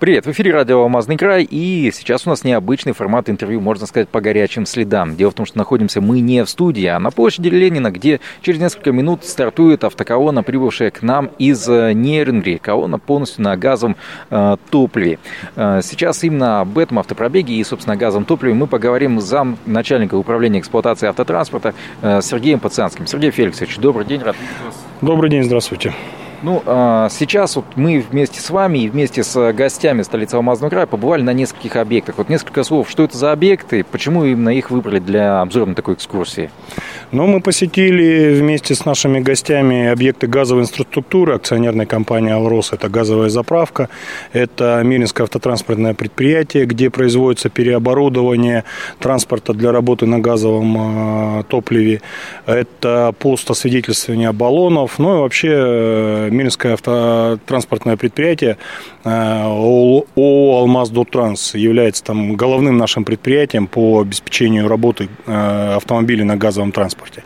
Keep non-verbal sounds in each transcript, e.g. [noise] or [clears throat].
Привет, в эфире радио «Алмазный край», и сейчас у нас необычный формат интервью, можно сказать, по горячим следам. Дело в том, что находимся мы не в студии, а на площади Ленина, где через несколько минут стартует автоколонна, прибывшая к нам из э, Нернгри. Колонна полностью на газовом э, топливе. Э, сейчас именно об этом автопробеге и, собственно, газовом топливе мы поговорим с зам начальника управления эксплуатации автотранспорта э, Сергеем Пацанским. Сергей Феликсович, добрый день, рад вас. Добрый день, здравствуйте. Ну, а, сейчас вот мы вместе с вами и вместе с гостями столицы Алмазного края побывали на нескольких объектах. Вот несколько слов, что это за объекты, почему именно их выбрали для обзорной такой экскурсии? Ну, мы посетили вместе с нашими гостями объекты газовой инфраструктуры акционерной компании «Алрос». Это газовая заправка, это Миринское автотранспортное предприятие, где производится переоборудование транспорта для работы на газовом э, топливе. Это пост освидетельствования баллонов, ну и вообще э, Минское автотранспортное предприятие ООО э, «Алмаз Дуртранс» является там головным нашим предприятием по обеспечению работы э, автомобилей на газовом транспорте.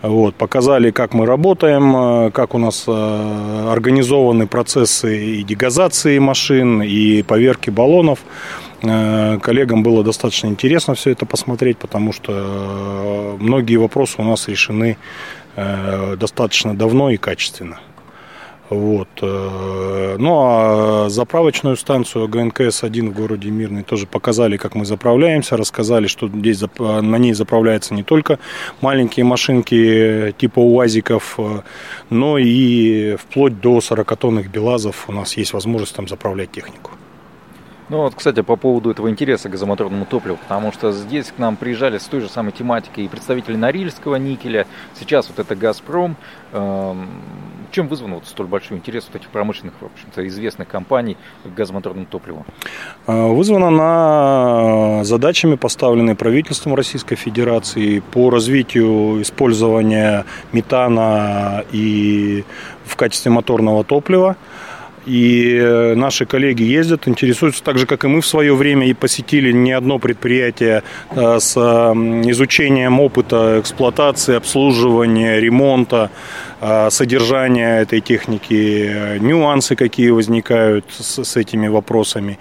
Вот, показали, как мы работаем, э, как у нас организованы процессы и дегазации машин, и поверки баллонов. Коллегам было достаточно интересно все это посмотреть, потому что многие вопросы у нас решены достаточно давно и качественно. Вот. Э, ну а заправочную станцию ГНКС-1 в городе Мирный тоже показали, как мы заправляемся, рассказали, что здесь на ней заправляются не только маленькие машинки типа УАЗиков, э, но и вплоть до 40-тонных БелАЗов у нас есть возможность там заправлять технику. Ну вот, кстати, по поводу этого интереса к газомоторному топливу, потому что здесь к нам приезжали с той же самой тематикой и представители Норильского никеля, сейчас вот это «Газпром». Эм, чем вызван вот столь большой интерес вот этих промышленных, в общем-то, известных компаний к газомоторному топливу? Э, вызвано на задачами, поставленные правительством Российской Федерации по развитию использования метана и в качестве моторного топлива. И э, наши коллеги ездят, интересуются так же, как и мы в свое время, и посетили не одно предприятие э, с изучением опыта эксплуатации, обслуживания, ремонта, э, содержания этой техники, нюансы, какие возникают с, с этими вопросами.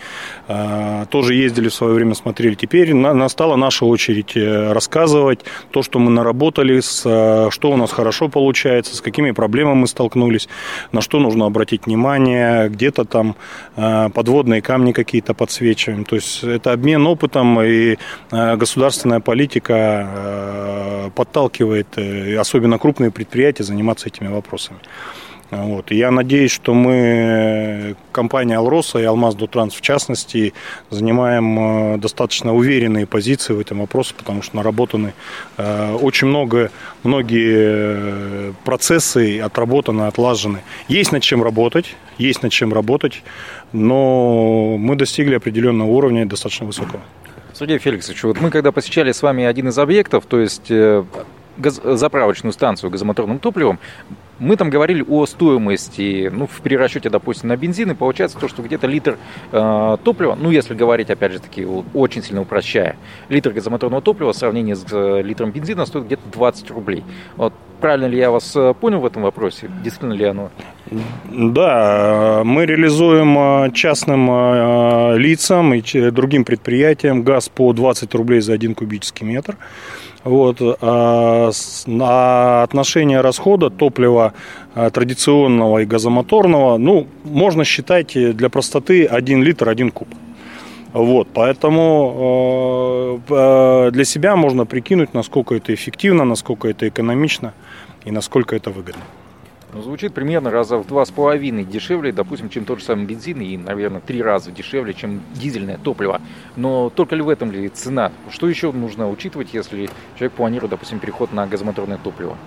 Тоже ездили в свое время, смотрели. Теперь настала наша очередь рассказывать то, что мы наработали, с, что у нас хорошо получается, с какими проблемами мы столкнулись, на что нужно обратить внимание, где-то там э, подводные камни какие-то подсвечиваем. То есть это обмен опытом, и э, государственная политика э, подталкивает, особенно крупные предприятия, заниматься этими вопросами. Вот. Я надеюсь, что мы, компания «Алроса» и «Алмаз Дутранс» в частности, занимаем э, достаточно уверенные позиции в этом вопросе, потому что наработаны э, очень много, многие процессы отработаны, отлажены. Есть над чем работать, есть над чем работать, но мы достигли определенного уровня достаточно высокого. Сергей Феликсович, вот мы когда посещали с вами один из объектов, то есть э, газ, заправочную станцию газомоторным топливом, мы там говорили о стоимости, ну, в перерасчете, допустим, на бензин, и получается то, что где-то литр э, топлива, ну, если говорить, опять же таки, очень сильно упрощая, литр газомоторного топлива в сравнении с э, литром бензина стоит где-то 20 рублей. Вот правильно ли я вас э, понял в этом вопросе? Действительно ли оно? Да, мы реализуем э, частным э, лицам и другим предприятиям газ по 20 рублей за один кубический метр. Вот. А отношение расхода топлива а, традиционного и газомоторного, ну, можно считать для простоты 1 литр 1 куб. Вот, поэтому э, для себя можно прикинуть, насколько это эффективно, насколько это экономично и насколько это выгодно. Ну, звучит примерно раза в два с половиной дешевле, допустим, чем тот же самый бензин и, наверное, три раза дешевле, чем дизельное топливо. Но только ли в этом ли цена? Что еще нужно учитывать, если человек планирует, допустим, переход на газомоторное топливо?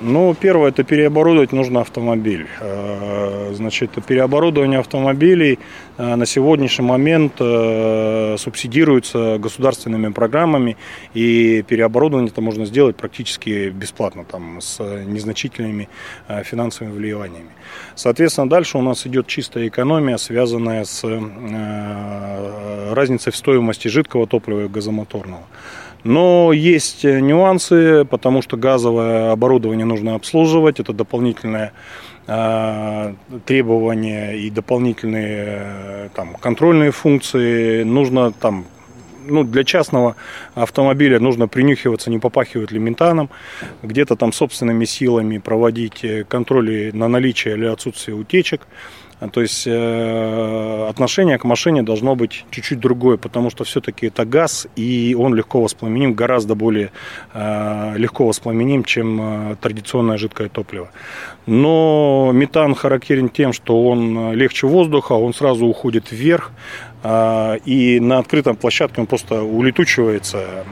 Ну, первое, это переоборудовать нужно автомобиль. Э, значит, переоборудование автомобилей э, на сегодняшний момент э, субсидируется государственными программами, и переоборудование это можно сделать практически бесплатно, там, с незначительными финансовыми вливаниями. Соответственно, дальше у нас идет чистая экономия, связанная с разницей в стоимости жидкого топлива и газомоторного. Но есть нюансы, потому что газовое оборудование нужно обслуживать. Это дополнительное э, требования и дополнительные э, там, контрольные функции. Нужно там ну, для частного автомобиля нужно принюхиваться, не попахивает ли метаном, где-то там собственными силами проводить контроли на наличие или отсутствие утечек. То есть э, отношение к машине должно быть чуть-чуть другое, потому что все-таки это газ, и он легко воспламеним, гораздо более э, легко воспламеним, чем э, традиционное жидкое топливо. Но метан характерен тем, что он легче воздуха, он сразу уходит вверх, и на открытом площадке он просто улетучивается.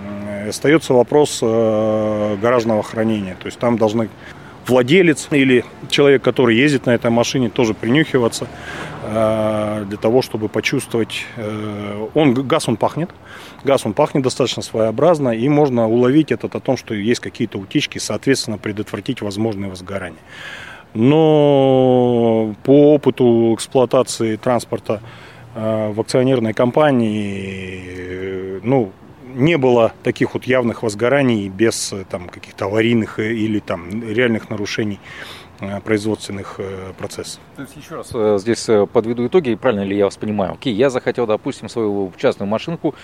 Остается вопрос гаражного хранения. То есть там должны владелец или человек, который ездит на этой машине, тоже принюхиваться э, для того, чтобы почувствовать. Э, он, газ он пахнет, газ он пахнет достаточно своеобразно, и можно уловить этот о том, что есть какие-то утечки, соответственно, предотвратить возможные возгорания. Но по опыту эксплуатации транспорта э, в акционерной компании, ну, не было таких вот явных возгораний без э, там, каких-то аварийных э, или там, реальных нарушений э, производственных процессов. То есть еще раз здесь подведу итоги, правильно ли я вас понимаю? Окей, я захотел, допустим, свою частную машинку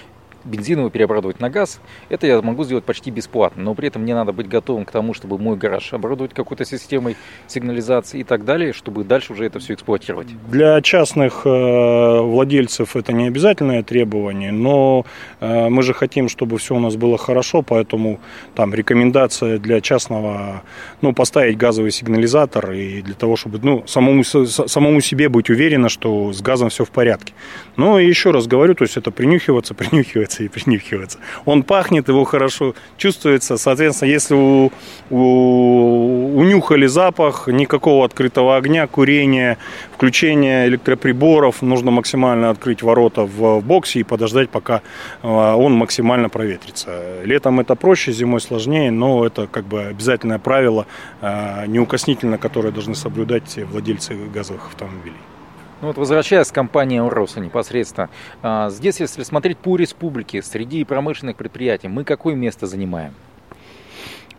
бензиновый переоборудовать на газ, это я могу сделать почти бесплатно, но при этом мне надо быть готовым к тому, чтобы мой гараж оборудовать какой-то системой сигнализации и так далее, чтобы дальше уже это все эксплуатировать. Для частных э, владельцев это не обязательное требование, но э, мы же хотим, чтобы все у нас было хорошо, поэтому там рекомендация для частного, ну, поставить газовый сигнализатор и для того, чтобы, ну, самому, самому себе быть уверенно, что с газом все в порядке. Но еще раз говорю, то есть это принюхиваться [laughs] принюхиваться и принюхиваться. Он пахнет, его хорошо чувствуется. Соответственно, если у, у, унюхали запах, никакого открытого огня, курения, включения электроприборов, нужно максимально открыть ворота в, в боксе и подождать, пока а, он максимально проветрится. Летом это проще, зимой сложнее, но это как бы обязательное правило, а, неукоснительно, которое должны соблюдать владельцы газовых автомобилей. Ну вот возвращаясь к компании Ороса непосредственно, а, здесь, если смотреть по республике, среди промышленных предприятий, мы какое место занимаем?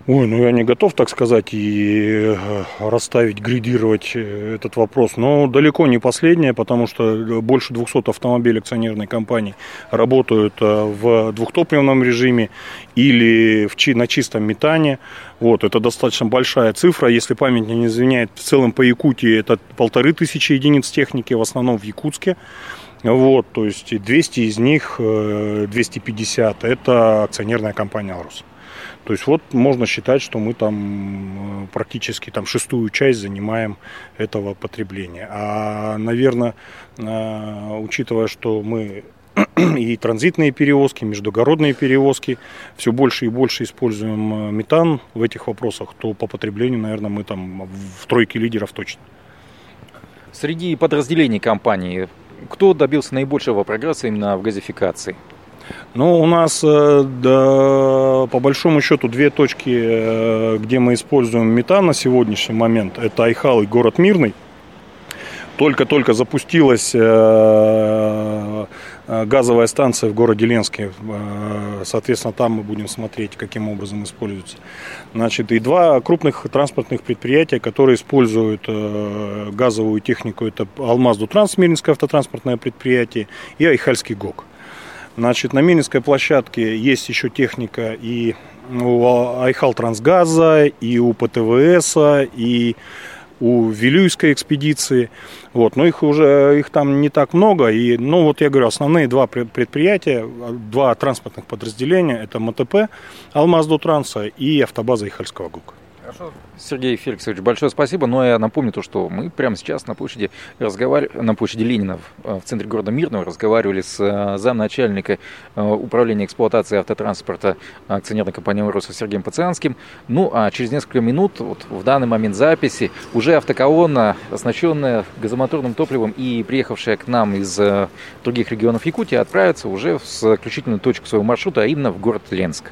Ой, ну я не готов, так сказать, и э, расставить, гридировать э, этот вопрос. Но далеко не последнее, потому что больше 200 автомобилей акционерной компании работают э, в двухтопливном режиме или в, на чистом метане. Вот, это достаточно большая цифра. Если память не извиняет, в целом по Якутии это полторы тысячи единиц техники, в основном в Якутске. Вот, то есть 200 из них, 250, это акционерная компания «Алрус». То есть вот можно считать, что мы там э, практически там шестую часть занимаем этого потребления. А, наверное, э, учитывая, что мы [clears throat] и транзитные перевозки, междугородные перевозки, все больше и больше используем э, метан в этих вопросах, то по потреблению, наверное, мы там в тройке лидеров точно. Среди подразделений компании кто добился наибольшего прогресса именно в газификации? Ну, у нас э, да, по большому счету две точки, э, где мы используем метан на сегодняшний момент. Это Айхал и город Мирный. Только-только запустилась э, газовая станция в городе Ленске. Соответственно, там мы будем смотреть, каким образом используется. Значит, и два крупных транспортных предприятия, которые используют газовую технику. Это Алмаз-Дутранс, Мирнинское автотранспортное предприятие, и Айхальский ГОК. Значит, на Мининской площадке есть еще техника и у Айхал Трансгаза, и у ПТВС, и у Вилюйской экспедиции. Вот, но их уже их там не так много. И, ну, вот я говорю, основные два предприятия, два транспортных подразделения, это МТП Алмаз Транса и автобаза Ихальского ГУК. Хорошо. Сергей Феликсович, большое спасибо. Но я напомню то, что мы прямо сейчас на площади, разговаривали, на площади Ленина в центре города Мирного разговаривали с э, замначальника э, управления эксплуатацией автотранспорта акционерной компании «Роса» Сергеем Пацианским. Ну, а через несколько минут, вот в данный момент записи, уже автоколонна, оснащенная газомоторным топливом и приехавшая к нам из э, других регионов Якутии, отправится уже в заключительную точку своего маршрута, а именно в город Ленск.